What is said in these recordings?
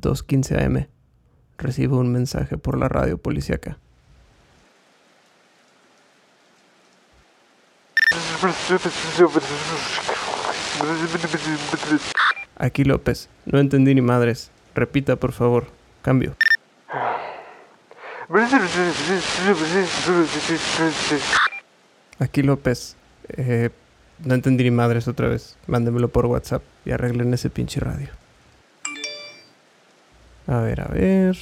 2.15 am. Recibo un mensaje por la radio policíaca. Aquí López. No entendí ni madres. Repita, por favor. Cambio. Aquí López. Eh, no entendí ni madres otra vez. Mándemelo por WhatsApp y arreglen ese pinche radio. A ver, a ver.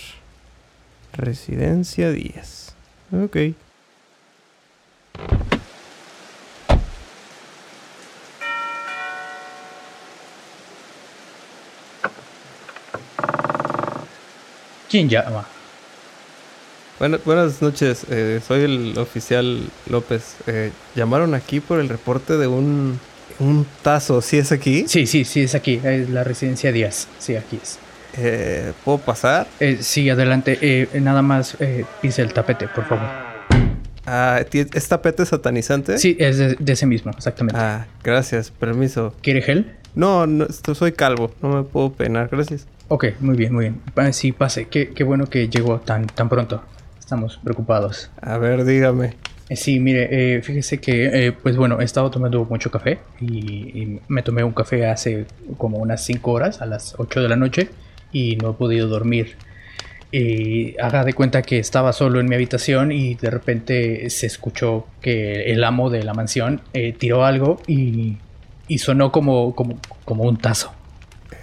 Residencia 10. Ok. ¿Quién llama? Bueno, buenas noches, eh, soy el oficial López. Eh, llamaron aquí por el reporte de un, un tazo, ¿sí es aquí? Sí, sí, sí, es aquí, es la residencia Díaz. Sí, aquí es. Eh, ¿Puedo pasar? Eh, sí, adelante. Eh, nada más eh, pise el tapete, por favor. Ah, ¿ti- ¿Es tapete satanizante? Sí, es de, de ese mismo, exactamente. Ah, gracias, permiso. ¿Quiere gel? No, no, soy calvo, no me puedo peinar, gracias. Ok, muy bien, muy bien. Sí, pase. Qué, qué bueno que llegó tan, tan pronto. Estamos preocupados. A ver, dígame. Eh, sí, mire, eh, fíjese que, eh, pues bueno, he estado tomando mucho café y, y me tomé un café hace como unas 5 horas, a las 8 de la noche, y no he podido dormir. Y haga de cuenta que estaba solo en mi habitación y de repente se escuchó que el amo de la mansión eh, tiró algo y, y sonó como, como, como un tazo.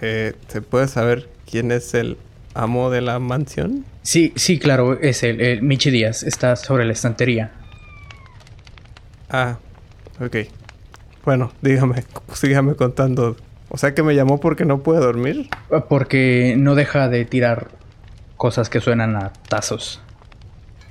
Eh, ¿Se puede saber quién es el amo de la mansión? Sí, sí, claro, es el, el Michi Díaz, está sobre la estantería. Ah, ok. Bueno, dígame, sígame contando. O sea que me llamó porque no puede dormir. Porque no deja de tirar cosas que suenan a tazos.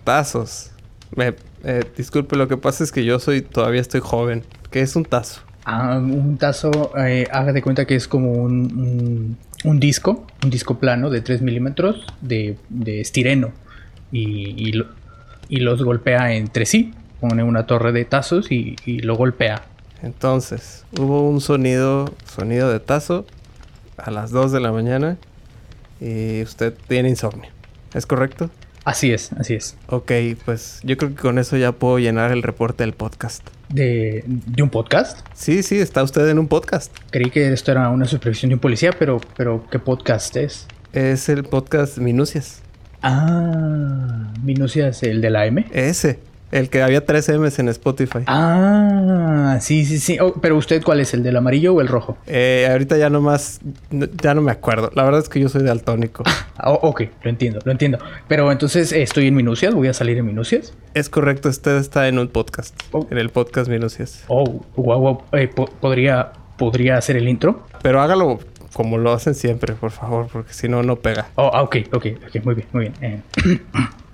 Tazos. Me, eh, disculpe, lo que pasa es que yo soy, todavía estoy joven. ¿Qué es un tazo? Ah, un tazo, eh, haga de cuenta que es como un, un, un disco, un disco plano de 3 milímetros de, de estireno. Y, y, lo- y los golpea entre sí. Pone una torre de tazos y, y lo golpea. Entonces, hubo un sonido, sonido de tazo a las 2 de la mañana y usted tiene insomnio. ¿Es correcto? Así es, así es. Ok, pues yo creo que con eso ya puedo llenar el reporte del podcast. De, de un podcast. Sí, sí, está usted en un podcast. Creí que esto era una supervisión de un policía, pero, pero ¿qué podcast es? Es el podcast Minucias. Ah, Minucias, el de la M. Ese, el que había 3 M's en Spotify. Ah, sí, sí, sí. Oh, pero usted, ¿cuál es? ¿El del amarillo o el rojo? Eh, ahorita ya no más, no- ya no me acuerdo. La verdad es que yo soy daltónico. Ah, oh, ok, lo entiendo, lo entiendo. Pero entonces eh, estoy en Minucias, voy a salir en Minucias. es correcto, usted está en un podcast. Oh. En el podcast Minucias. Oh, guau, guau. Eh, po- ¿podría, ¿Podría hacer el intro? Pero hágalo como lo hacen siempre, por favor, porque si no, no pega. Oh, ah, ok, ok, ok, muy bien, muy bien. Eh,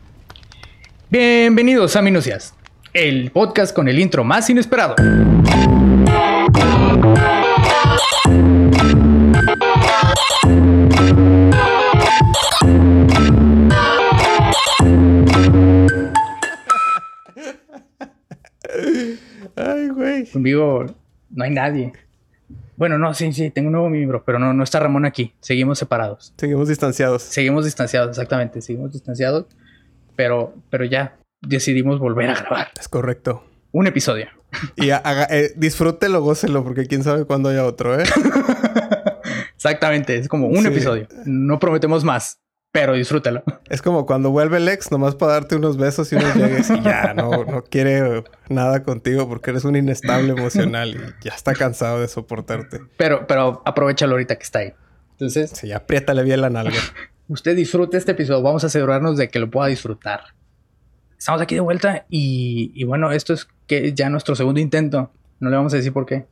Bienvenidos a Minucias, el podcast con el intro más inesperado. Ay, güey. Conmigo no hay nadie. Bueno, no, sí, sí, tengo un nuevo miembro, pero no, no está Ramón aquí. Seguimos separados. Seguimos distanciados. Seguimos distanciados, exactamente, seguimos distanciados. Pero, pero ya decidimos volver a grabar Es correcto. un episodio. Y haga, eh, disfrútelo, gócelo, porque quién sabe cuándo haya otro, ¿eh? Exactamente, es como un Sí. episodio. No prometemos más, pero disfrútalo. Es como cuando vuelve el ex, nomás para darte unos besos y unos llegues y ya no, no quiere nada contigo porque eres un inestable emocional y ya está cansado de soportarte. Pero, pero aprovechalo ahorita que está ahí. Entonces, Sí, apriétale bien la nalga. usted disfrute este episodio. Vamos a asegurarnos de que lo pueda disfrutar. Estamos aquí de vuelta y, y bueno, esto es que ya nuestro segundo intento. No le vamos a decir por qué,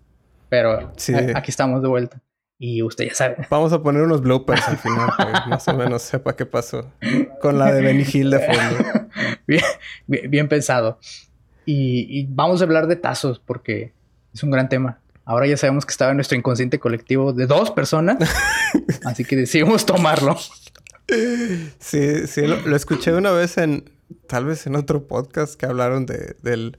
pero Sí. a- aquí estamos de vuelta. Y usted ya sabe. Vamos a poner unos bloopers al final, para que más o menos sepa qué pasó. Con la de Benny Hill de fondo. bien, bien, bien pensado. Y, y vamos a hablar de tazos porque es un gran tema. Ahora ya sabemos que estaba en nuestro inconsciente colectivo de dos personas, así que decidimos tomarlo. Sí, sí, lo, lo escuché una vez en, tal vez en otro podcast que hablaron de, del,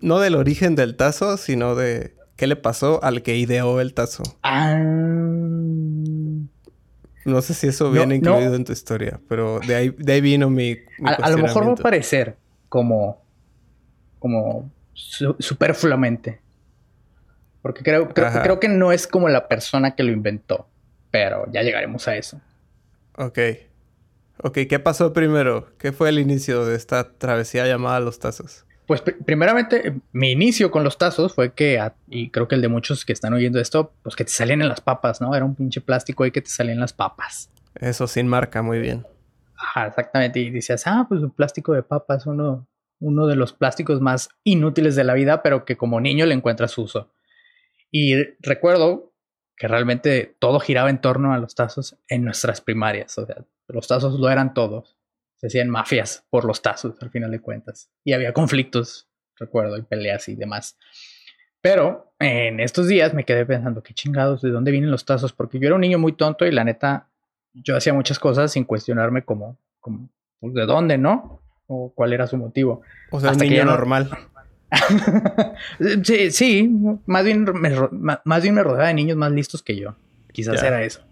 no del origen del tazo, sino de qué le pasó al que ideó el tazo. Ah, No sé si eso viene incluido en tu historia, pero de ahí, de ahí vino mi. a, lo mejor va a parecer como. como. superfluamente. Porque creo, creo, que no es como la persona que lo inventó. Pero ya llegaremos a eso. Ok. Ok, ¿qué pasó primero? ¿Qué fue el inicio de esta travesía llamada Los Tazos? Pues primeramente, mi inicio con los tazos fue que, y creo que el de muchos que están oyendo esto, pues que te salían en las papas, ¿no? Era un pinche plástico ahí que te salían las papas. Eso sin marca, muy bien. Ajá, exactamente. Y decías, ah, pues un plástico de papas, uno, uno de los plásticos más inútiles de la vida, pero que como niño le encuentras uso. Y recuerdo que realmente todo giraba en torno a los tazos en nuestras primarias. O sea, los tazos lo eran todos se hacían mafias por los tazos, al final de cuentas. Y había conflictos, recuerdo, y peleas y demás. Pero en estos días me quedé pensando, qué chingados, ¿de dónde vienen los tazos? Porque yo era un niño muy tonto y la neta, yo hacía muchas cosas sin cuestionarme como, como pues, ¿de dónde, no? O cuál era su motivo. O sea, un niño normal. sí, sí, más bien, me, más bien me rodeaba de niños más listos que yo. Quizás era eso.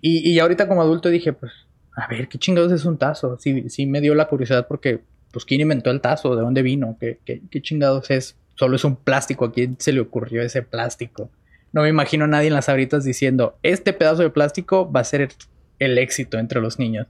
Y, y ahorita como adulto dije, pues, a ver, ¿qué chingados es un tazo? Sí, sí me dio la curiosidad porque, pues, ¿quién inventó el tazo? ¿De dónde vino? ¿Qué, qué, chingados es? Solo es un plástico. ¿A quién se le ocurrió ese plástico? No me imagino a nadie en las abritas diciendo, este pedazo de plástico va a ser el éxito entre los niños.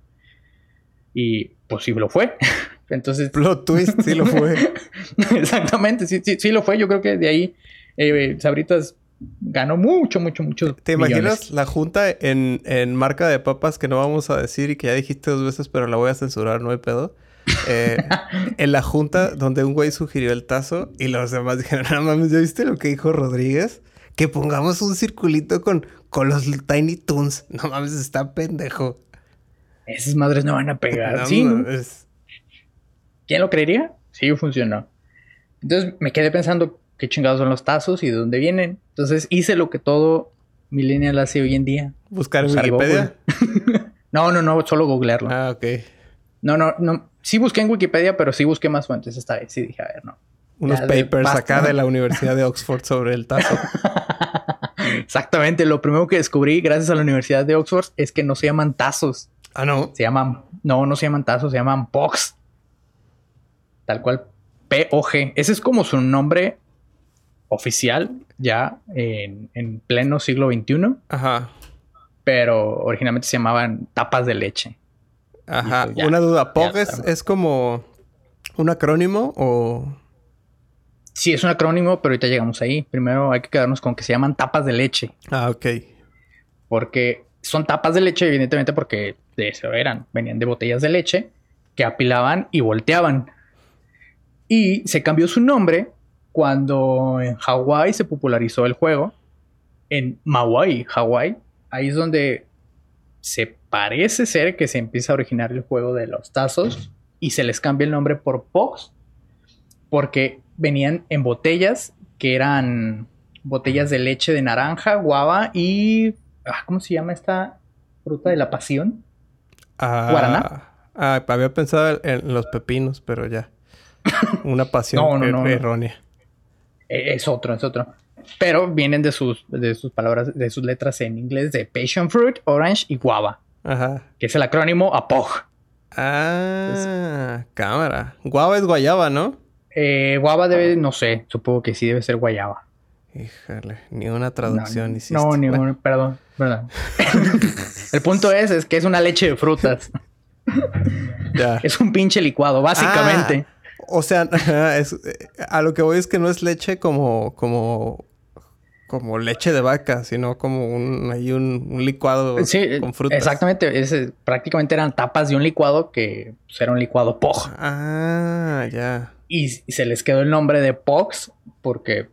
Y pues sí lo fue. Entonces. Plot twist, sí lo fue. Exactamente, sí, sí, sí lo fue. Yo creo que de ahí eh, Sabritas ganó mucho, mucho, mucho. ¿Te imaginas la junta en, en, marca de papas que no vamos a decir y que ya dijiste dos veces, pero la voy a censurar, no hay pedo? Eh, en la junta donde un güey sugirió el tazo y los demás dijeron, no mames, ¿ya viste lo que dijo Rodríguez? Que pongamos un circulito con, con los Tiny Toons. No mames, está pendejo. Esas madres no van a pegar. ¿sí? ¿Quién lo creería? Sí, funcionó. Entonces me quedé pensando, qué chingados son los tazos y de dónde vienen. Entonces hice lo que todo millennial hace hoy en día. Buscar en Wikipedia. no, no, no, solo googlearlo. Ah, ok. No, no, no. Sí busqué en Wikipedia, pero sí busqué más fuentes esta vez. Sí dije, a ver, no. Unos papers acá de la Universidad de Oxford sobre el tazo. Exactamente. Lo primero que descubrí gracias a la Universidad de Oxford es que no se llaman tazos. Ah, no. Se llaman, no, no se llaman tazos, se llaman POGs. Tal cual, P-O-G. Ese es como su nombre oficial ya en, pleno siglo XXI. Ajá. Pero originalmente se llamaban tapas de leche. Ajá. Pues Una duda, ¿POG es, como un acrónimo o...? Sí, es un acrónimo, pero ahorita llegamos ahí. Primero hay que quedarnos con que se llaman tapas de leche. Ah, ok. Porque son tapas de leche, evidentemente, porque de eso eran. Venían de botellas de leche que apilaban y volteaban. Y se cambió su nombre cuando en Hawái se popularizó el juego, en Maui, Hawái, ahí es donde se parece ser que se empieza a originar el juego de los tazos y se les cambia el nombre por Pogs porque venían en botellas que eran botellas de leche de naranja, guava y ah, ¿cómo se llama esta fruta de la pasión? Ah, Guaraná. Ah, había pensado en los pepinos, pero ya. Una pasión errónea. Eh, es otro, es otro. Pero vienen de sus, de sus palabras, de sus letras en inglés de Passion Fruit, Orange y Guava. Ajá. Que es el acrónimo APOG. Ah, cámara. Guava es guayaba, ¿no? Eh, guava debe, no sé, supongo que sí debe ser guayaba. Híjole, ni una traducción hiciste. No, ni una, perdón, perdón. el punto es, es que es una leche de frutas. ya. Es un pinche licuado, básicamente. Ah. O sea, es, a lo que voy es que no es leche como, como, como leche de vaca, sino como un, hay un, licuado con frutas. Exactamente, es, prácticamente eran tapas de un licuado que pues, era un licuado POG. Ah, ya. Y, se les quedó el nombre de POGs porque,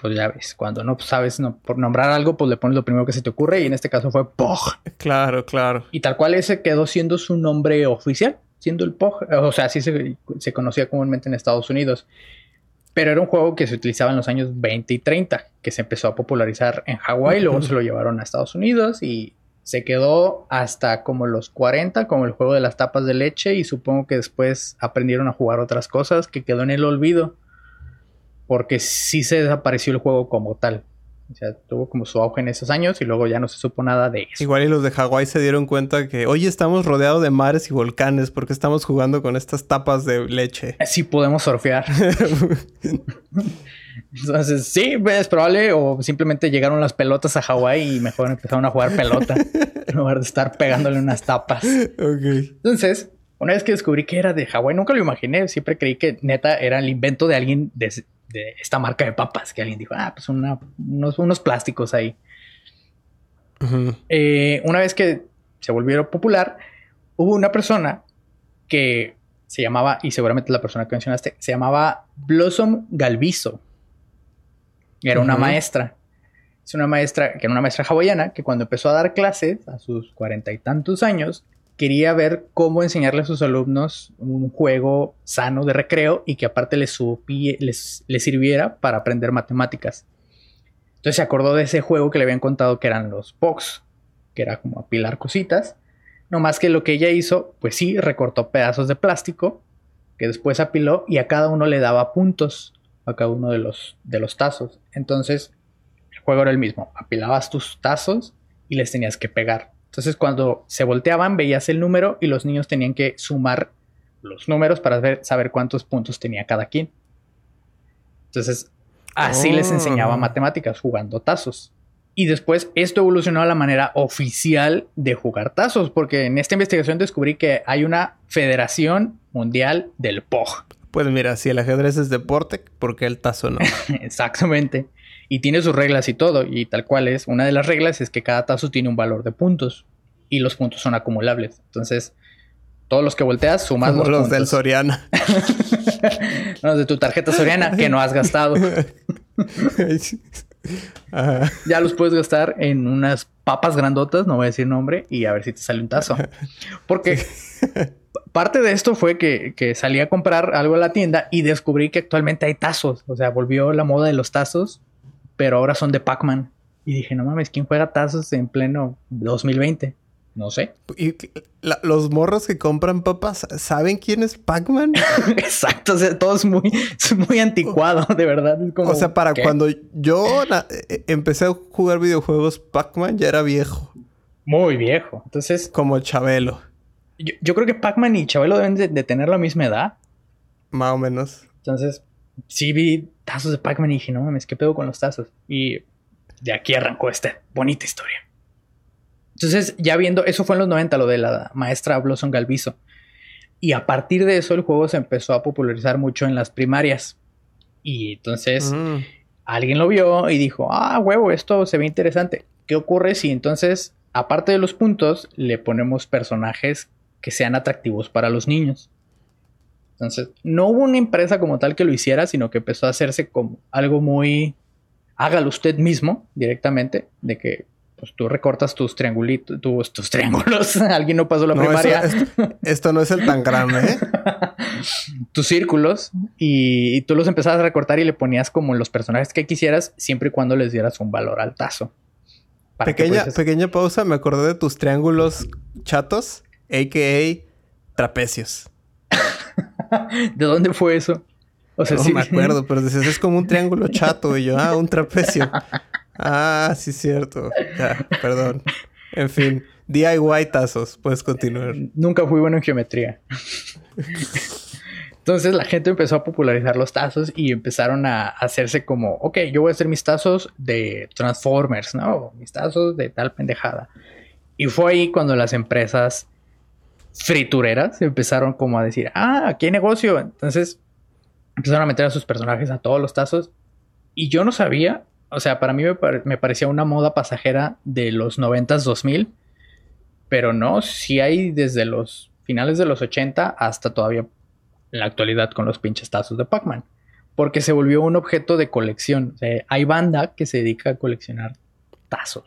pues ya ves, cuando no sabes no, por nombrar algo, pues le pones lo primero que se te ocurre y en este caso fue POG. Claro, claro. Y tal cual ese quedó siendo su nombre oficial siendo el POG. O sea, así se, conocía comúnmente en Estados Unidos. Pero era un juego que se utilizaba en los años 20 y 30, que se empezó a popularizar en Hawái, luego se lo llevaron a Estados Unidos y se quedó hasta como los 40, como el juego de las tapas de leche, y supongo que después aprendieron a jugar otras cosas que quedó en el olvido, porque sí se desapareció el juego como tal. O sea, tuvo como su auge en esos años y luego ya no se supo nada de eso. Igual y los de Hawái se dieron cuenta que hoy estamos rodeados de mares y volcanes porque estamos jugando con estas tapas de leche. Sí podemos surfear. Entonces, sí, es probable. O simplemente llegaron las pelotas a Hawái y mejor empezaron a jugar pelota en lugar de estar pegándole unas tapas. Ok. Entonces, una vez que descubrí que era de Hawái, nunca lo imaginé. Siempre creí que neta era el invento de alguien de, de esta marca de papas. Que alguien dijo, ah, pues una- unos, unos plásticos ahí. Eh, una vez que se volvieron popular, hubo una persona que se llamaba, y seguramente la persona que mencionaste, se llamaba Blossom Galviso. Era una maestra. Es una maestra, que era una maestra hawaiana, que cuando empezó a dar clases a sus cuarenta y tantos años, quería ver cómo enseñarle a sus alumnos un juego sano de recreo y que aparte les, supie- les, les sirviera para aprender matemáticas. Entonces se acordó de ese juego que le habían contado que eran los Pox, que era como apilar cositas. No más que lo que ella hizo, pues sí, recortó pedazos de plástico que después apiló y a cada uno le daba puntos a cada uno de los, de los tazos. Entonces, el juego era el mismo. Apilabas tus tazos y les tenías que pegar. Entonces, cuando se volteaban, veías el número y los niños tenían que sumar los números para ver- saber cuántos puntos tenía cada quien. Entonces, así les Oh. enseñaba matemáticas jugando tazos. Y después esto evolucionó a la manera oficial de jugar tazos, porque en esta investigación descubrí que hay una Federación Mundial del POG. Pues mira, si el ajedrez es deporte, ¿por qué el tazo no? Exactamente. Y tiene sus reglas y todo, y tal cual es. Una de las reglas es que cada tazo tiene un valor de puntos, y los puntos son acumulables. Entonces, todos los que volteas sumas Como los, los puntos. del Soriana. los de tu tarjeta soriana que no has gastado. Ajá. Ya los puedes gastar en unas papas grandotas, no voy a decir nombre, y a ver si te sale un tazo. Porque parte de esto fue que, que salí a comprar algo a la tienda y descubrí que actualmente hay tazos. O sea, volvió la moda de los tazos, pero ahora son de Pac-Man. Y dije, no mames, ¿quién juega tazos en pleno 2020? No sé. Y la- los morros que compran papas, ¿saben quién es Pac-Man? Exacto, o sea, todo es muy, es muy anticuado, de verdad. Es como, o sea, para ¿qué? cuando yo na- eh, empecé a jugar videojuegos, Pac-Man ya era viejo, Muy viejo. Entonces, como Chabelo, yo, yo creo que Pac-Man y Chabelo deben de- de tener la misma edad. más o menos. Entonces, sí vi tazos de Pac-Man y dije, no mames, ¿qué pedo con los tazos? Y de aquí arrancó esta bonita historia. Entonces, ya viendo, eso fue en los 90, lo de la maestra Blossom Galviso. Y a partir de eso, el juego se empezó a popularizar mucho en las primarias. Y entonces, Mm. alguien lo vio y dijo, ah, huevo, esto se ve interesante. ¿Qué ocurre si entonces, aparte de los puntos, le ponemos personajes que sean atractivos para los niños? Entonces, no hubo una empresa como tal que lo hiciera, sino que empezó a hacerse como algo muy, hágalo usted mismo directamente, de que pues, tú recortas tus triangulitos, tus, tus triángulos, alguien no pasó la No, eso- primaria, esto, esto no es el tan grande, ¿eh? tus círculos y, y tú los empezabas a recortar y le ponías como los personajes que quisieras, siempre y cuando les dieras un valor al tazo. Pequeña, pudieses- pequeña pausa, me acordé de tus triángulos chatos, a.k.a. trapecios. ¿De dónde fue eso? O sea, no sí. me acuerdo, pero dices, es como un triángulo chato. Y yo, ah, un trapecio. Ah, sí, cierto. Ya, perdón. En fin, DIY tazos. Puedes continuar. Nunca fui bueno en geometría. Entonces la gente empezó a popularizar los tazos y empezaron a hacerse como, ok, yo voy a hacer mis tazos de Transformers, ¿no? Mis tazos de tal pendejada. Y fue ahí cuando las empresas fritureras empezaron como a decir, ah, aquí hay negocio. Entonces empezaron a meter a sus personajes a todos los tazos. Y yo no sabía, o sea, para mí me, pare- me parecía una moda pasajera de los 90s, 2000. Pero no, sí hay desde los finales de los 80 hasta todavía la actualidad con los pinches tazos de Pac-Man. Porque se volvió un objeto de colección. Hay banda que se dedica a coleccionar tazos.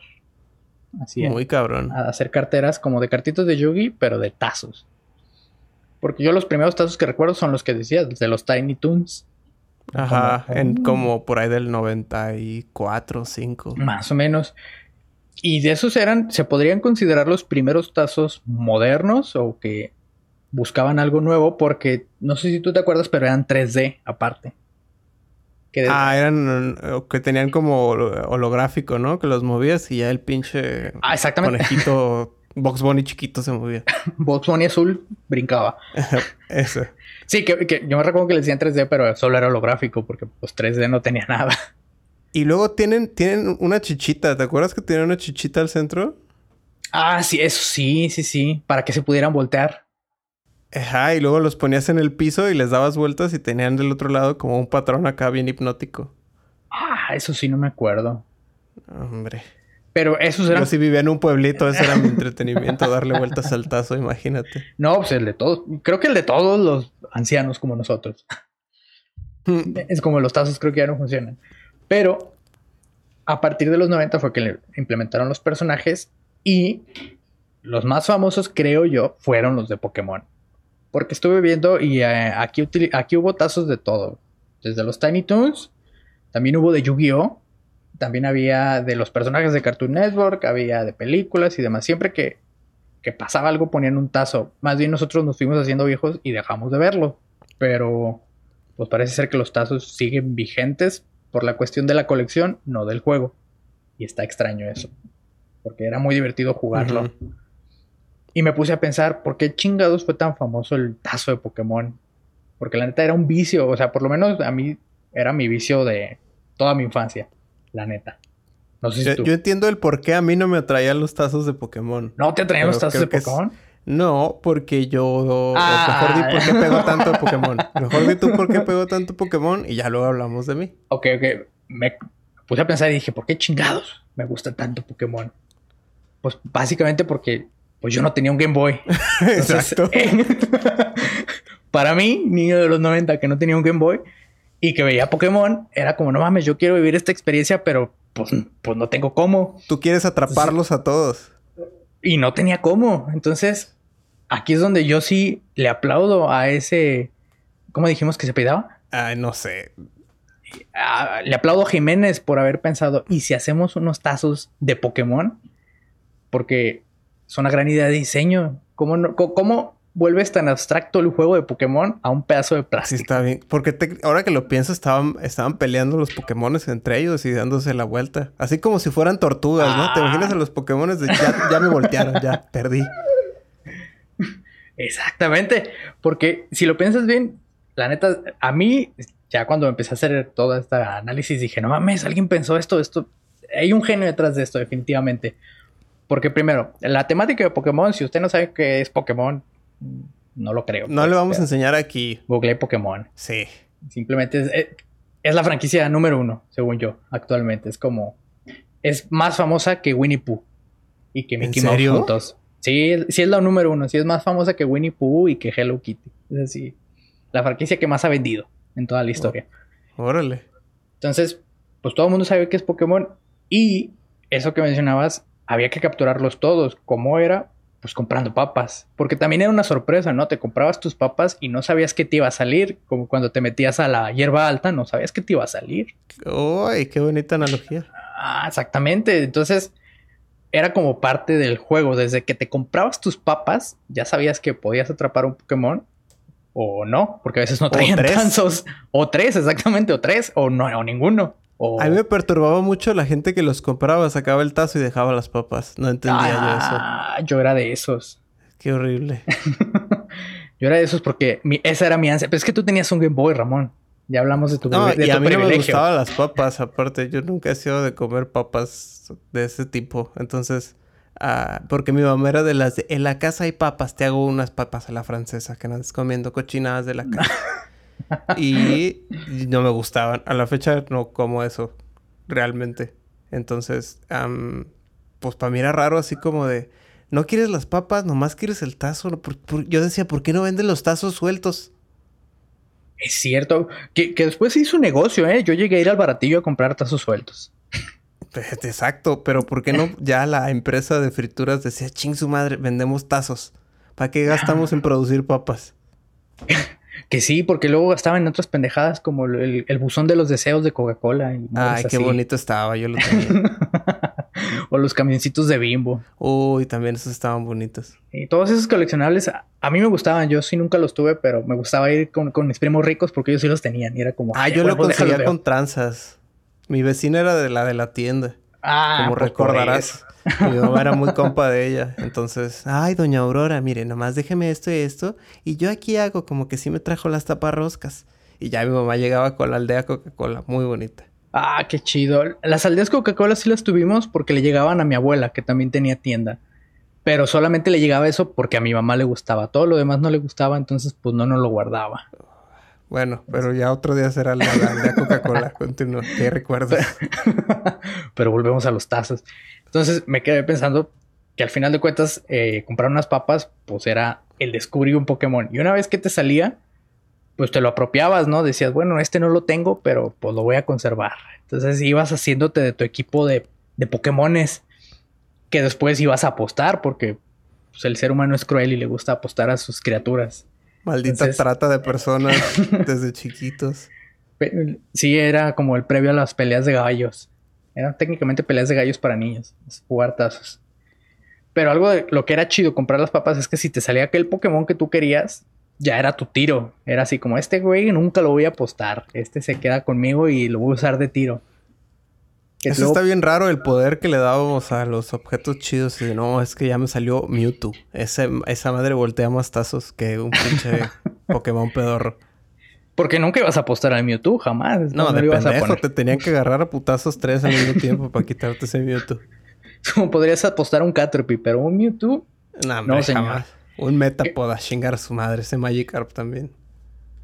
Así. Muy cabrón. A hacer carteras como de cartitos de Yugi, pero de tazos. Porque yo los primeros tazos que recuerdo son los que decías, de los Tiny Toons. Ajá, Como- en como por ahí del 94, 5. Más o menos. Y de esos eran, se podrían considerar los primeros tazos modernos o que buscaban algo nuevo porque no sé si tú te acuerdas, pero eran 3D aparte. Ah, eran que tenían como holográfico, ¿no? Que los movías y ya el pinche ah, exactamente. conejito Box Bunny chiquito se movía. Box Bunny azul brincaba. Eso. Sí, que, yo me recuerdo que le decían 3D, pero solo era holográfico porque pues 3D no tenía nada. Y luego tienen, tienen una chichita. ¿Te acuerdas que tienen una chichita al centro? Ah, sí, eso sí, sí, sí. Para que se pudieran voltear. Ajá, y luego los ponías en el piso y les dabas vueltas y tenían del otro lado como un patrón acá bien hipnótico. Ah, eso sí no me acuerdo. Hombre. Pero esos eran. Yo si vivía en un pueblito, ese era mi entretenimiento, darle vueltas al tazo, imagínate. No, pues el de todos. Creo que el de todos los ancianos como nosotros. Es como los tazos, creo que ya no funcionan. Pero a partir de los 90 fue que le implementaron los personajes y los más famosos, creo yo, fueron los de Pokémon. Porque estuve viendo y eh, aquí, aquí hubo tazos de todo. Desde los Tiny Toons, también hubo de Yu-Gi-Oh! También había de los personajes de Cartoon Network, había de películas y demás. Siempre que, que pasaba algo ponían un tazo. Más bien nosotros nos fuimos haciendo viejos y dejamos de verlo. Pero pues parece ser que los tazos siguen vigentes por la cuestión de la colección, no del juego. Y está extraño eso. Porque era muy divertido jugarlo. Y me puse a pensar, ¿por qué chingados fue tan famoso el tazo de Pokémon? Porque la neta era un vicio, o sea, por lo menos a mí era mi vicio de toda mi infancia la neta. No sé si yo, tú. yo entiendo el por qué a mí no me atraían los tazos de Pokémon. ¿No te atraían los tazos de Pokémon? No, porque yo... Ah. Mejor di por qué pego tanto de Pokémon. Mejor di tú por qué pego tanto Pokémon y ya luego hablamos de mí. Ok, ok. Me puse a pensar y dije, ¿por qué chingados me gusta tanto Pokémon? Pues básicamente porque pues yo no tenía un Game Boy. Exacto. para mí, niño de los 90 que no tenía un Game Boy, y que veía Pokémon, era como, no mames, yo quiero vivir esta experiencia, pero pues, pues no tengo cómo. Tú quieres atraparlos a todos. Y no tenía cómo. Entonces, aquí es donde yo sí le aplaudo a ese. ¿Cómo dijimos que se pedaba? Ay, no sé. Ah, le aplaudo a Jiménez por haber pensado, ¿y si hacemos unos tazos de Pokémon? Porque es una gran idea de diseño. ¿Cómo, no, cómo vuelves tan abstracto el juego de Pokémon a un pedazo de plástico. Sí, está bien. Porque ahora que lo pienso, estaban, estaban peleando los Pokémon entre ellos y dándose la vuelta. Así como si fueran tortugas, ¿no? Te imaginas a los Pokémon de ya, ya me voltearon, ya perdí. Exactamente. Porque si lo piensas bien, la neta, a mí, ya cuando empecé a hacer todo este análisis, dije, no mames, alguien pensó esto, esto. Hay un genio detrás de esto, definitivamente. Porque primero, la temática de Pokémon, si usted no sabe qué es Pokémon, no lo creo. No le pues, vamos a enseñar aquí. Google Pokémon. Sí. Simplemente eh, es, la franquicia número uno, según yo, actualmente. Es como. Es más famosa que Winnie Pooh y que Mickey Mouse juntos. Sí, sí es la número uno. Sí es más famosa que Winnie Pooh y que Hello Kitty. Es decir, la franquicia que más ha vendido en toda la historia. órale. Entonces, pues todo el mundo sabe que es Pokémon. Y eso que mencionabas, había que capturarlos todos. ¿Cómo era? pues comprando papas. Porque también era una sorpresa, ¿no? Te comprabas tus papas y no sabías qué te iba a salir. Como cuando te metías a la hierba alta, no sabías qué te iba a salir. ¡Uy, qué bonita analogía! Ah, exactamente. Entonces, era como parte del juego. Desde que te comprabas tus papas, ya sabías que podías atrapar un Pokémon. O no, porque a veces no traían tantos. O tres, exactamente, o tres, o no, o ninguno. A mí me perturbaba mucho la gente que los compraba, sacaba el tazo y dejaba las papas. No entendía yo eso. Ah, yo era de esos. Qué horrible. yo era de esos porque esa era mi ansia. Pero es que tú tenías un Game Boy, Ramón. Ya hablamos de tu, no, y a mí no me gustaban las papas, aparte. Yo nunca he sido de comer papas de ese tipo. Entonces, ah, porque mi mamá era de las de, en la casa hay papas, te hago unas papas a la francesa, que andas comiendo cochinadas de la casa. Y no me gustaban. A la fecha no como eso, realmente. Entonces, pues para mí era raro así como de, no quieres las papas, nomás quieres el tazo. yo decía, ¿por qué no venden los tazos sueltos? Es cierto, que, después se hizo un negocio, ¿eh? Yo llegué a ir al baratillo a comprar tazos sueltos. Exacto, pero ¿por qué no ya la empresa de frituras decía, ching su madre, vendemos tazos? ¿Para qué gastamos en producir papas? Que sí, porque luego gastaban en otras pendejadas como el, buzón de los deseos de Coca-Cola. Ay, qué bonito estaba, yo lo tenía. o los camioncitos de bimbo. Uy, también esos estaban bonitos. Y todos esos coleccionables a, mí me gustaban. Yo sí nunca los tuve, pero me gustaba ir con, mis primos ricos porque ellos sí los tenían. Y era como. Ah, yo lo conseguía con tranzas. Mi vecina era de la de la tienda. Ah, como pues recordarás. Mi mamá era muy compa de ella. Entonces, ay, doña Aurora, mire, nomás déjeme esto y esto. Y yo aquí hago como que sí me trajo las taparroscas. Y ya mi mamá llegaba con la aldea Coca-Cola, muy bonita. Ah, qué chido. Las aldeas Coca-Cola sí las tuvimos porque le llegaban a mi abuela, que también tenía tienda. Pero solamente le llegaba eso porque a mi mamá le gustaba. Todo lo demás no le gustaba, entonces pues no nos lo guardaba. Bueno, pero ya otro día será la, aldea Coca-Cola. Continúa. ¿Qué recuerdas? pero volvemos a los tazos. Entonces me quedé pensando que al final de cuentas eh, comprar unas papas pues era el descubrir un Pokémon. Y una vez que te salía, pues te lo apropiabas, ¿no? Decías, bueno, este no lo tengo, pero pues lo voy a conservar. Entonces ibas haciéndote de tu equipo de, de Pokémones que después ibas a apostar porque pues, el ser humano es cruel y le gusta apostar a sus criaturas. Maldita trata de personas desde chiquitos. Sí, era como el previo a las peleas de gallos. Eran técnicamente peleas de gallos para niños, jugar tazos. Pero algo de lo que era chido comprar las papas es que si te salía aquel Pokémon que tú querías, ya era tu tiro. Era así como, este güey nunca lo voy a apostar. Este se queda conmigo y lo voy a usar de tiro. Eso está bien raro el poder que le dábamos a los objetos chidos. Y no, es que ya me salió Mewtwo. esa madre voltea más tazos que un pinche Pokémon pedorro. Porque nunca ibas a apostar al Mewtwo, jamás. No, de pendejo, te tenían que agarrar a putazos tres al mismo tiempo para quitarte ese Mewtwo. Como podrías apostar a un Caterpie, pero un Mewtwo... no, no Jamás. Un Metapod a chingar a su madre, ese Magikarp también.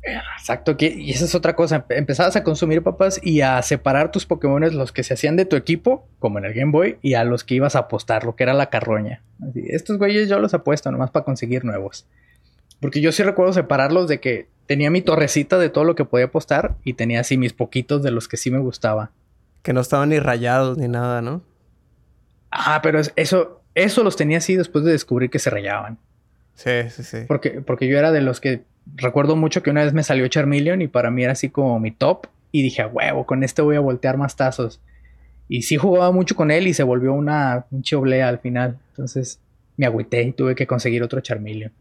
Exacto, y esa es otra cosa. Empezabas a consumir papas y a separar tus Pokémon, los que se hacían de tu equipo, como en el Game Boy, y a los que ibas a apostar, lo que era la carroña. estos güeyes yo los apuesto nomás para conseguir nuevos. Porque yo sí recuerdo separarlos de que tenía mi torrecita de todo lo que podía apostar y tenía así mis poquitos de los que sí me gustaba. Que no estaban ni rayados ni nada, ¿no? Ah, pero eso, eso los tenía así después de descubrir que se rayaban. Sí, sí, sí. Porque, porque yo era de los que recuerdo mucho que una vez me salió Charmeleon y para mí era así como mi top. Y dije, a huevo, con este voy a voltear más tazos. Y sí jugaba mucho con él y se volvió una pinche oblea al final. Entonces me agüité y tuve que conseguir otro Charmeleon.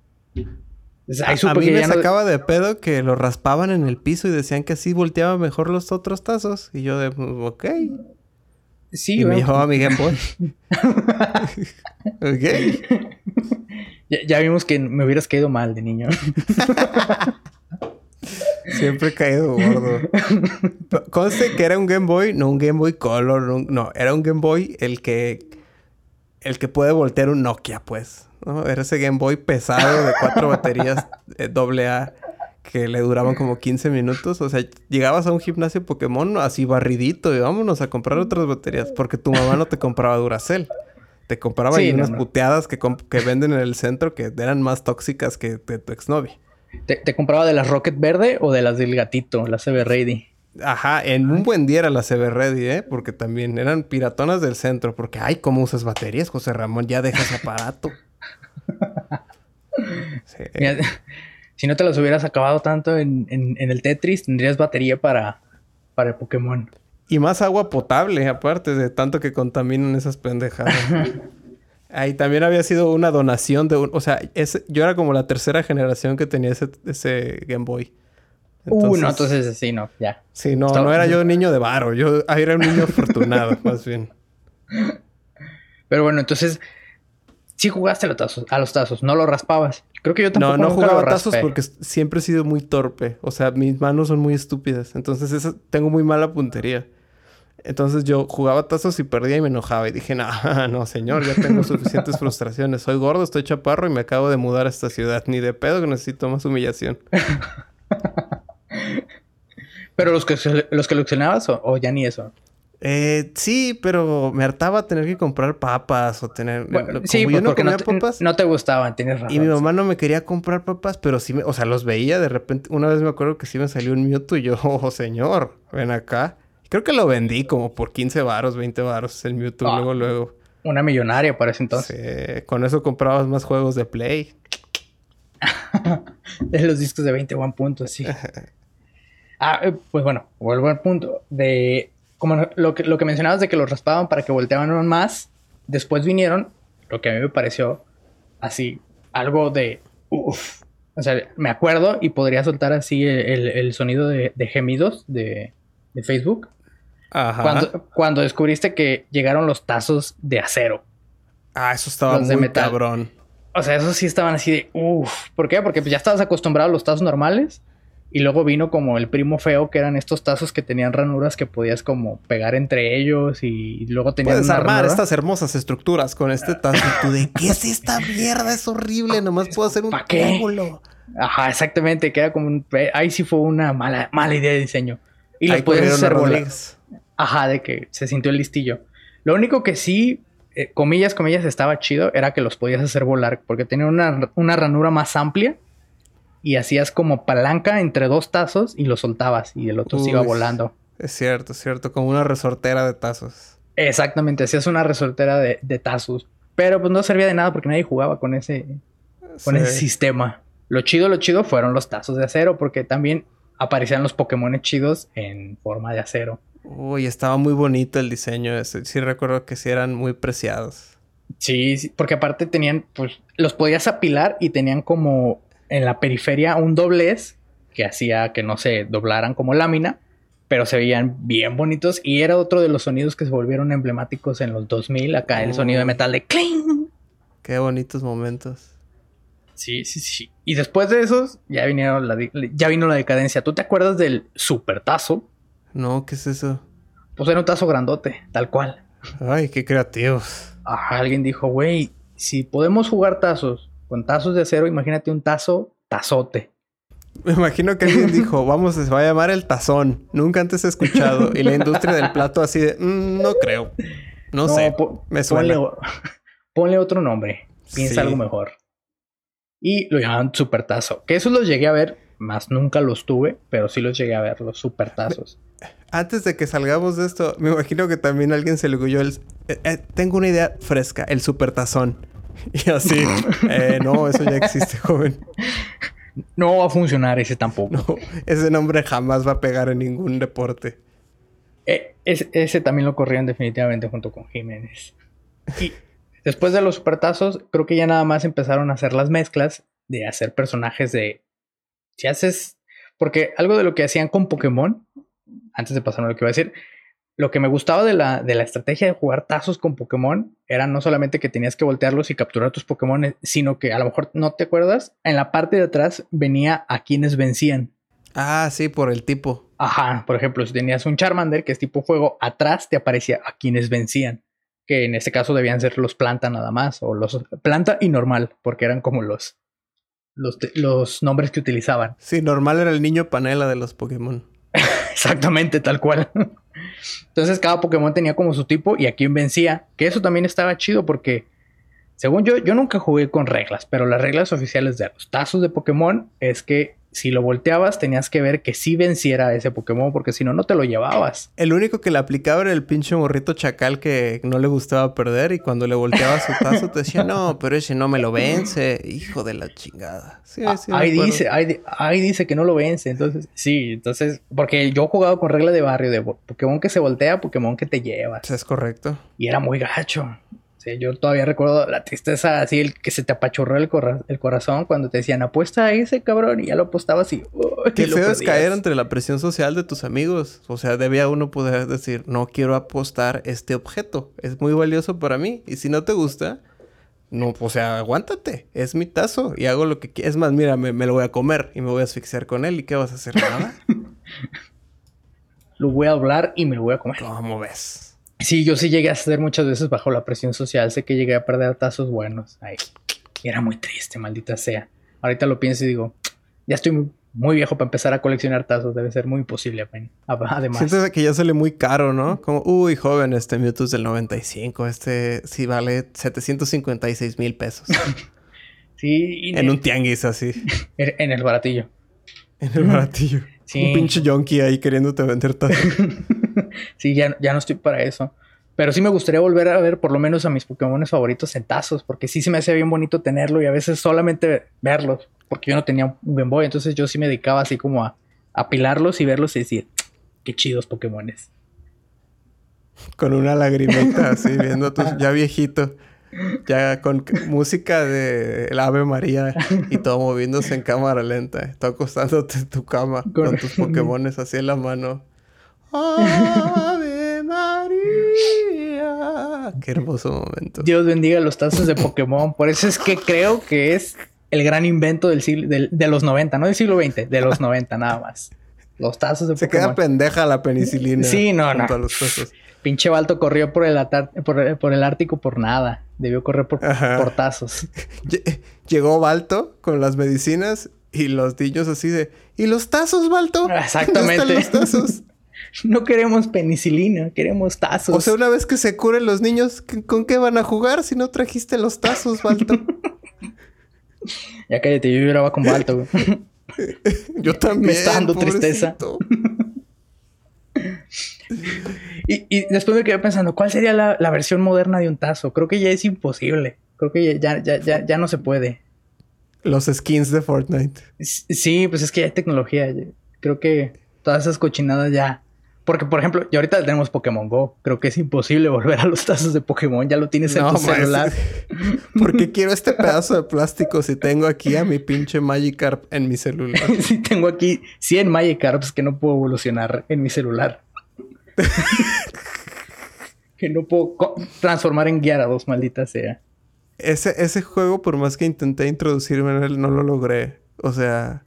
A, mí me sacaba de pedo que lo raspaban en el piso y decían que así volteaba mejor los otros tazos. Y yo de, ok. Sí, y me llevaba mi Game Boy. ok. Ya, vimos que me hubieras caído mal de niño. Siempre he caído gordo. Conste que era un Game Boy, no un Game Boy Color, no, era un Game Boy el que el que puede voltear un Nokia, pues. ¿no? Era ese Game Boy pesado de cuatro baterías doble A que le duraban como 15 minutos. O sea, llegabas a un gimnasio Pokémon así barridito y vámonos a comprar otras baterías porque tu mamá no te compraba Duracell. Te compraba ahí unas puteadas que, que, venden en el centro que eran más tóxicas que de tu exnovia. ¿Te, ¿Te, compraba de las Rocket Verde o de las del gatito, la CB Ready? Ajá, en un buen día era la CB Ready, ¿eh? Porque también eran piratonas del centro. Porque, ay, ¿cómo usas baterías, José Ramón? Ya dejas aparato. si no te las hubieras acabado tanto en, en, el Tetris, tendrías batería para, para el Pokémon. Y más agua potable, aparte de tanto que contaminan esas pendejadas. Ahí también había sido una donación de un... O sea, yo era como la tercera generación que tenía ese, ese Game Boy. Uh, no, entonces sí, no, ya. Sí, no, no era yo un niño de varo. Yo era un niño afortunado, más bien. Pero bueno, entonces... Sí jugaste a los tazos, a los tazos, no lo raspabas. Creo que yo tampoco No, no jugaba tazos porque siempre he sido muy torpe. O sea, mis manos son muy estúpidas. Entonces eso, tengo muy mala puntería. Entonces yo jugaba tazos y perdía y me enojaba. Y dije, no, no, señor, ya tengo suficientes frustraciones. Soy gordo, estoy chaparro y me acabo de mudar a esta ciudad. Ni de pedo que necesito más humillación. ¿Pero los que, los que coleccionabas o, ya ni eso? Eh, sí, pero me hartaba tener que comprar papas o tener... sí, pues no no te, papas. No te gustaban, tienes razón. Y mi mamá no me quería comprar papas, pero sí me... O sea, los veía de repente. Una vez me acuerdo que sí me salió un Mewtwo y yo, oh, señor, ven acá. Creo que lo vendí como por 15 varos, 20 varos el Mewtwo, ah, luego, luego. Una millonaria para ese entonces. Sí, con eso comprabas más juegos de Play. de los discos de 20 one puntos, sí. ah, eh, pues bueno, vuelvo al punto. De como lo que, lo que mencionabas de que los raspaban para que volteaban más, después vinieron, lo que a mí me pareció así, algo de, uff, o sea, me acuerdo y podría soltar así el, sonido de, gemidos de, Facebook. Ajá. Cuando, cuando descubriste que llegaron los tazos de acero. Ah, eso estaba muy cabrón. O sea, esos sí estaban así de uff. ¿Por qué? Porque pues ya estabas acostumbrado a los tazos normales. Y luego vino como el primo feo, que eran estos tazos que tenían ranuras que podías como pegar entre ellos y, luego tenías. Puedes armar estas hermosas estructuras con este tazo. de qué es esta mierda, es horrible, nomás puedo hacer un triángulo. Ajá, exactamente, queda como un. Ahí sí fue una mala, mala idea de diseño. Y los podías hacer volar. Ajá, de que se sintió el listillo. Lo único que sí, eh, comillas, comillas, estaba chido era que los podías hacer volar porque tenían una, una ranura más amplia y hacías como palanca entre dos tazos y lo soltabas y el otro se iba volando. Es cierto, es cierto, como una resortera de tazos. Exactamente, hacías una resortera de, tazos. Pero pues no servía de nada porque nadie jugaba con ese, con ese sistema. Lo chido, lo chido fueron los tazos de acero porque también aparecían los Pokémon chidos en forma de acero. Uy, estaba muy bonito el diseño ese. Sí recuerdo que sí eran muy preciados. Sí, sí, porque aparte tenían, pues, los podías apilar y tenían como en la periferia un doblez que hacía que no se doblaran como lámina, pero se veían bien bonitos y era otro de los sonidos que se volvieron emblemáticos en los 2000, acá el sonido de metal de cling. Qué bonitos momentos. Sí, sí, sí. Y después de esos ya vinieron la, ya vino la decadencia. ¿Tú te acuerdas del supertazo? No, ¿qué es eso? Pues era un tazo grandote, tal cual. Ay, qué creativos. alguien dijo, güey, si podemos jugar tazos con tazos de acero, imagínate un tazo, tazote. Me imagino que alguien dijo, vamos, se va a llamar el tazón. Nunca antes he escuchado. Y la industria del plato así de, mm, no creo. No, sé, me suena. Ponle, otro nombre. Piensa algo mejor. Y lo llamaban supertazo. Que eso los llegué a ver, más nunca los tuve, pero sí los llegué a ver, los supertazos. Antes de que salgamos de esto, me imagino que también alguien se le huyó el... Eh, eh, tengo una idea fresca, el supertazón. Y así, eh, no, eso ya existe, joven. No va a funcionar ese tampoco. ese nombre jamás va a pegar en ningún deporte. Eh, ese, también lo corrían definitivamente junto con Jiménez. Y después de los supertazos, creo que ya nada más empezaron a hacer las mezclas de hacer personajes de. Si haces. Porque algo de lo que hacían con Pokémon, antes de pasar a lo que iba a decir, lo que me gustaba de la, de la estrategia de jugar tazos con Pokémon era no solamente que tenías que voltearlos y capturar tus Pokémon, sino que a lo mejor no te acuerdas, en la parte de atrás venía a quienes vencían. Ah, sí, por el tipo. Ajá, por ejemplo, si tenías un Charmander que es tipo fuego, atrás te aparecía a quienes vencían, que en este caso debían ser los planta nada más, o los planta y normal, porque eran como los, los, los nombres que utilizaban. Sí, normal era el niño panela de los Pokémon. Exactamente, tal cual. Entonces cada Pokémon tenía como su tipo y a quién vencía. Que eso también estaba chido porque, según yo, yo nunca jugué con reglas, pero las reglas oficiales de los tazos de Pokémon es que si lo volteabas tenías que ver que sí venciera ese Pokémon porque si no, no te lo llevabas. El único que le aplicaba era el pinche morrito chacal que no le gustaba perder y cuando le volteaba su tazo te decía, no, pero ese no me lo vence, hijo de la chingada. Sí, ah, sí, ahí dice, ahí, dice que no lo vence, entonces sí, entonces, porque yo he jugado con regla de barrio de Pokémon que se voltea, Pokémon que te lleva. Es correcto. Y era muy gacho. Sí, yo todavía recuerdo la tristeza así, el que se te apachurró el, el corazón cuando te decían apuesta a ese cabrón y ya lo apostabas y. Qué feo es caer entre la presión social de tus amigos. O sea, debía uno poder decir, no quiero apostar este objeto. Es muy valioso para mí. Y si no te gusta, no, o sea, aguántate. Es mi tazo y hago lo que quieras. Es más, mira, me, me, lo voy a comer y me voy a asfixiar con él. ¿Y qué vas a hacer? Nada. lo voy a hablar y me lo voy a comer. ¿Cómo ves? Sí, yo sí llegué a hacer muchas veces bajo la presión social. Sé que llegué a perder tazos buenos. Ay, era muy triste, maldita sea. Ahorita lo pienso y digo, ya estoy muy, viejo para empezar a coleccionar tazos. Debe ser muy imposible, además. Sientes que ya sale muy caro, ¿no? Como, uy, joven, este Mewtwo es del 95. Este sí vale 756 mil pesos. sí. En un tianguis así. En el baratillo. En el baratillo. Sí. Un pinche yonki ahí queriéndote vender tazos. sí, ya, ya no estoy para eso. Pero sí me gustaría volver a ver por lo menos a mis Pokémon favoritos en tazos, porque sí se me hacía bien bonito tenerlo y a veces solamente verlos, porque yo no tenía un Game Boy, entonces yo sí me dedicaba así como a apilarlos y verlos y decir, qué chidos Pokémones. Con una lagrimita así, viendo tus, ya viejito. Ya con música de el Ave María y todo moviéndose en cámara lenta. Todo acostándote en tu cama con, tus Pokémones así en la mano. Ave María. Qué hermoso momento. Dios bendiga los tazos de Pokémon. Por eso es que creo que es el gran invento del siglo, de los 90, no del siglo XX, de los 90 nada más. Los tazos de Se queda pendeja la penicilina. Sí, no, no. Pinche Balto corrió por el, por, el Ártico por nada. Debió correr por, por tazos. Llegó Balto con las medicinas y los niños así de... ¿Y los tazos, Balto? Exactamente. los tazos? no queremos penicilina, queremos tazos. O sea, una vez que se curen los niños, ¿con qué van a jugar si no trajiste los tazos, Balto? ya cállate, yo lloraba con Balto, yo también. Me está dando tristeza. y, después me quedé pensando, ¿cuál sería la, versión moderna de un tazo? Creo que ya es imposible. Creo que ya, ya, ya, ya no se puede. Los skins de Fortnite. Sí, pues es que ya hay tecnología. Creo que todas esas cochinadas ya, porque, por ejemplo, y ahorita tenemos Pokémon Go. Creo que es imposible volver a los tazos de Pokémon. Ya lo tienes en tu celular. ¿Por qué quiero este pedazo de plástico si tengo aquí a mi pinche Magikarp en mi celular? si tengo aquí 100 Magikarps que no puedo evolucionar en mi celular. que no puedo transformar en Gyarados, maldita sea. Ese, ese juego, por más que intenté introducirme en él, no lo logré. O sea,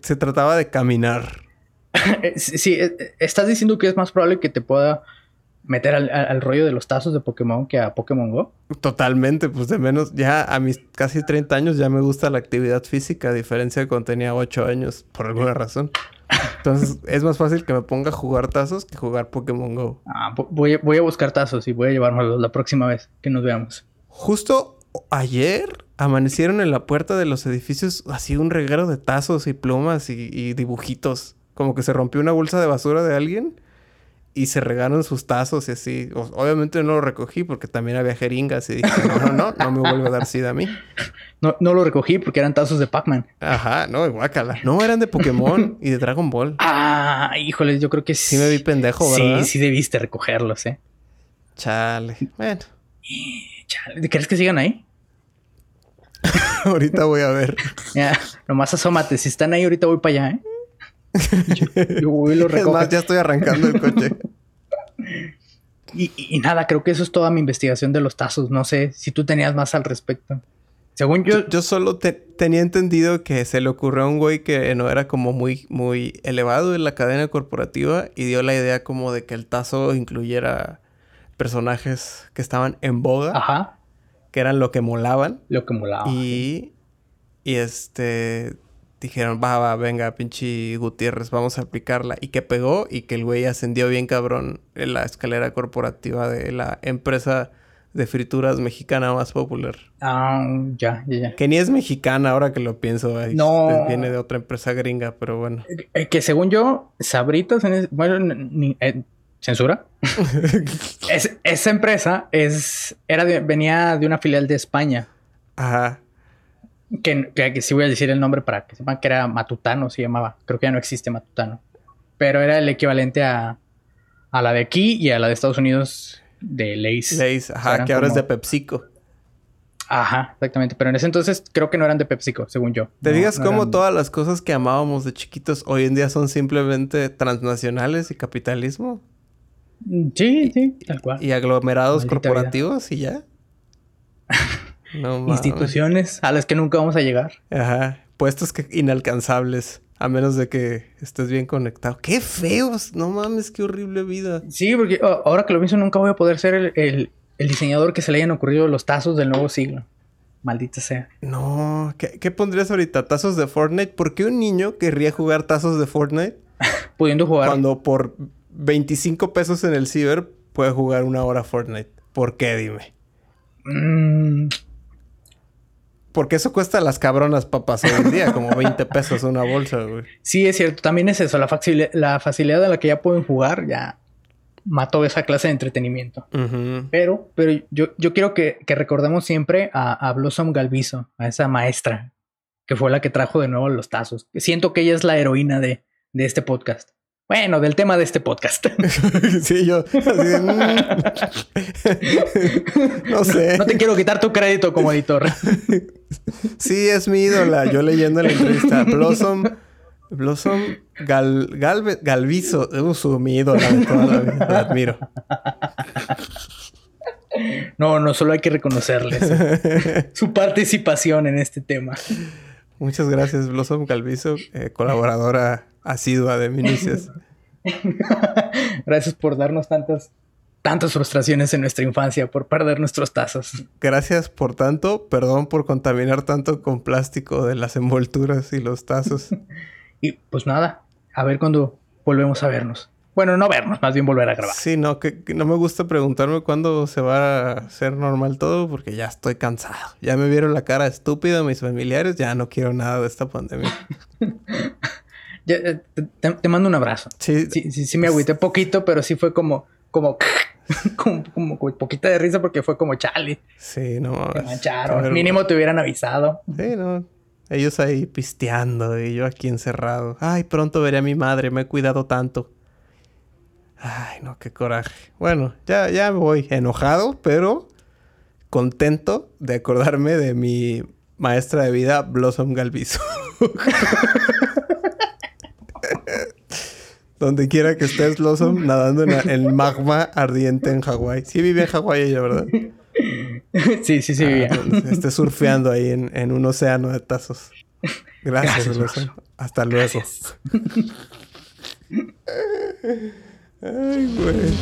se trataba de caminar. sí, eh, estás diciendo que es más probable que te pueda meter al, rollo de los tazos de Pokémon que a Pokémon Go. Totalmente, pues de menos, ya a mis casi 30 años ya me gusta la actividad física, a diferencia de cuando tenía 8 años, por alguna razón. Entonces es más fácil que me ponga a jugar tazos que jugar Pokémon Go. Ah, voy, voy a buscar tazos y voy a llevármelos la próxima vez que nos veamos. Justo ayer amanecieron en la puerta de los edificios así un reguero de tazos y plumas y dibujitos. Como que se rompió una bolsa de basura de alguien y se regaron sus tazos y así. obviamente no lo recogí porque también había jeringas y dije, no, no, no, no me vuelve a dar sida a mí. No, no lo recogí porque eran tazos de Pac-Man. Ajá, no, guácala. No, eran de Pokémon y de Dragon Ball. Ah, híjole, yo creo que sí. Sí me vi pendejo, ¿verdad? Sí, sí debiste recogerlos, ¿eh? Chale. Bueno. Chale. ¿Crees que sigan ahí? ahorita voy a ver. Ya, nomás asómate. Si están ahí, ahorita voy para allá, ¿eh? Yo, lo Es más, ya estoy arrancando el coche. y, nada, creo que eso es toda mi investigación de los tazos. No sé si tú tenías más al respecto. Según yo... Yo, solo tenía entendido que se le ocurrió a un güey que no era como muy, muy elevado en la cadena corporativa y dio la idea como de que el tazo incluyera personajes que estaban en boga. Ajá. Que eran lo que molaban. Lo que molaban. Y... Y este dijeron, va, va, venga, pinche Gutiérrez, vamos a aplicarla. Y que pegó y que el güey ascendió bien cabrón en la escalera corporativa de la empresa de frituras mexicana más popular. Ah, ya, ya, ya. Que ni es mexicana ahora que lo pienso. No. Viene de otra empresa gringa, pero bueno. Eh, que según yo, Sabritas, bueno, eh, censura. esa empresa es, era venía de una filial de España. Ajá. Que, que, sí voy a decir el nombre para que sepan que era Matutano, se llamaba. Creo que ya no existe Matutano. Pero era el equivalente a, a la de aquí y a la de Estados Unidos de Lace. Lace, ajá, que ahora es de PepsiCo. Ajá, exactamente. Pero en ese entonces creo que no eran de PepsiCo, según yo. ¿Te digas cómo todas las cosas que amábamos de chiquitos hoy en día son simplemente transnacionales y capitalismo? Sí, sí, tal cual. Y aglomerados corporativos y ya. instituciones a las que nunca vamos a llegar. Ajá. Puestos que inalcanzables. A menos de que estés bien conectado. ¡Qué feos! No mames, qué horrible vida. Sí, porque oh, ahora que lo pienso, nunca voy a poder ser el, diseñador que se le hayan ocurrido los tazos del nuevo siglo. Maldita sea. No, ¿qué, ¿qué, pondrías ahorita? ¿Tazos de Fortnite? ¿Por qué un niño querría jugar tazos de Fortnite? Pudiendo jugar. Cuando por 25 pesos en el ciber puede jugar una hora Fortnite. ¿Por qué? Dime. Mmm... Porque eso cuesta las cabronas papas hoy en día, como 20 pesos una bolsa, güey. Sí, es cierto. También es eso. La, facilidad, la facilidad a la que ya pueden jugar ya mató esa clase de entretenimiento. Pero, pero yo, yo quiero que, recordemos siempre a, Blossom Galviso, a esa maestra, que fue la que trajo de nuevo los tazos. Siento que ella es la heroína de, de este podcast. Bueno, del tema de este podcast. sí, yo mm". no sé. No te quiero quitar tu crédito como editor. sí, es mi ídola. Yo leyendo la entrevista. Blossom. Blossom Gal, Galviso. Uh, mi ídola de toda la vida. La admiro. No, no, solo hay que reconocerles su participación en este tema. Muchas gracias, Blossom Galviso, eh, colaboradora asidua de Minicias. gracias por darnos tantas, tantas frustraciones en nuestra infancia, por perder nuestros tazos. Gracias por tanto, perdón por contaminar tanto con plástico de las envolturas y los tazos. y pues nada, a ver cuando volvemos a vernos. Bueno, no vernos, más bien volver a grabar. Sí, no, que, no me gusta preguntarme cuándo se va a hacer normal todo porque ya estoy cansado. Ya me vieron la cara estúpida mis familiares, ya no quiero nada de esta pandemia. Eh, te, mando un abrazo. Sí, sí, sí, me agüité poquito, pero sí fue como, como, como, como, poquita de risa porque fue como chale. Sí, no. Te mancharon. Mínimo te hubieran avisado. Sí, no. Ellos ahí pisteando y yo aquí encerrado. Ay, pronto veré a mi madre, me he cuidado tanto. Ay, no, qué coraje. Bueno, ya, ya me voy enojado, pero contento de acordarme de mi maestra de vida, Blossom Galviso. Donde quiera que estés, Blossom, nadando en el magma ardiente en Hawái. Sí vive en Hawái ella, ¿verdad? Sí, sí, sí vivía. Ah, esté surfeando ahí en, un océano de tazos. Gracias, Blossom. Hasta luego. Ay, güey.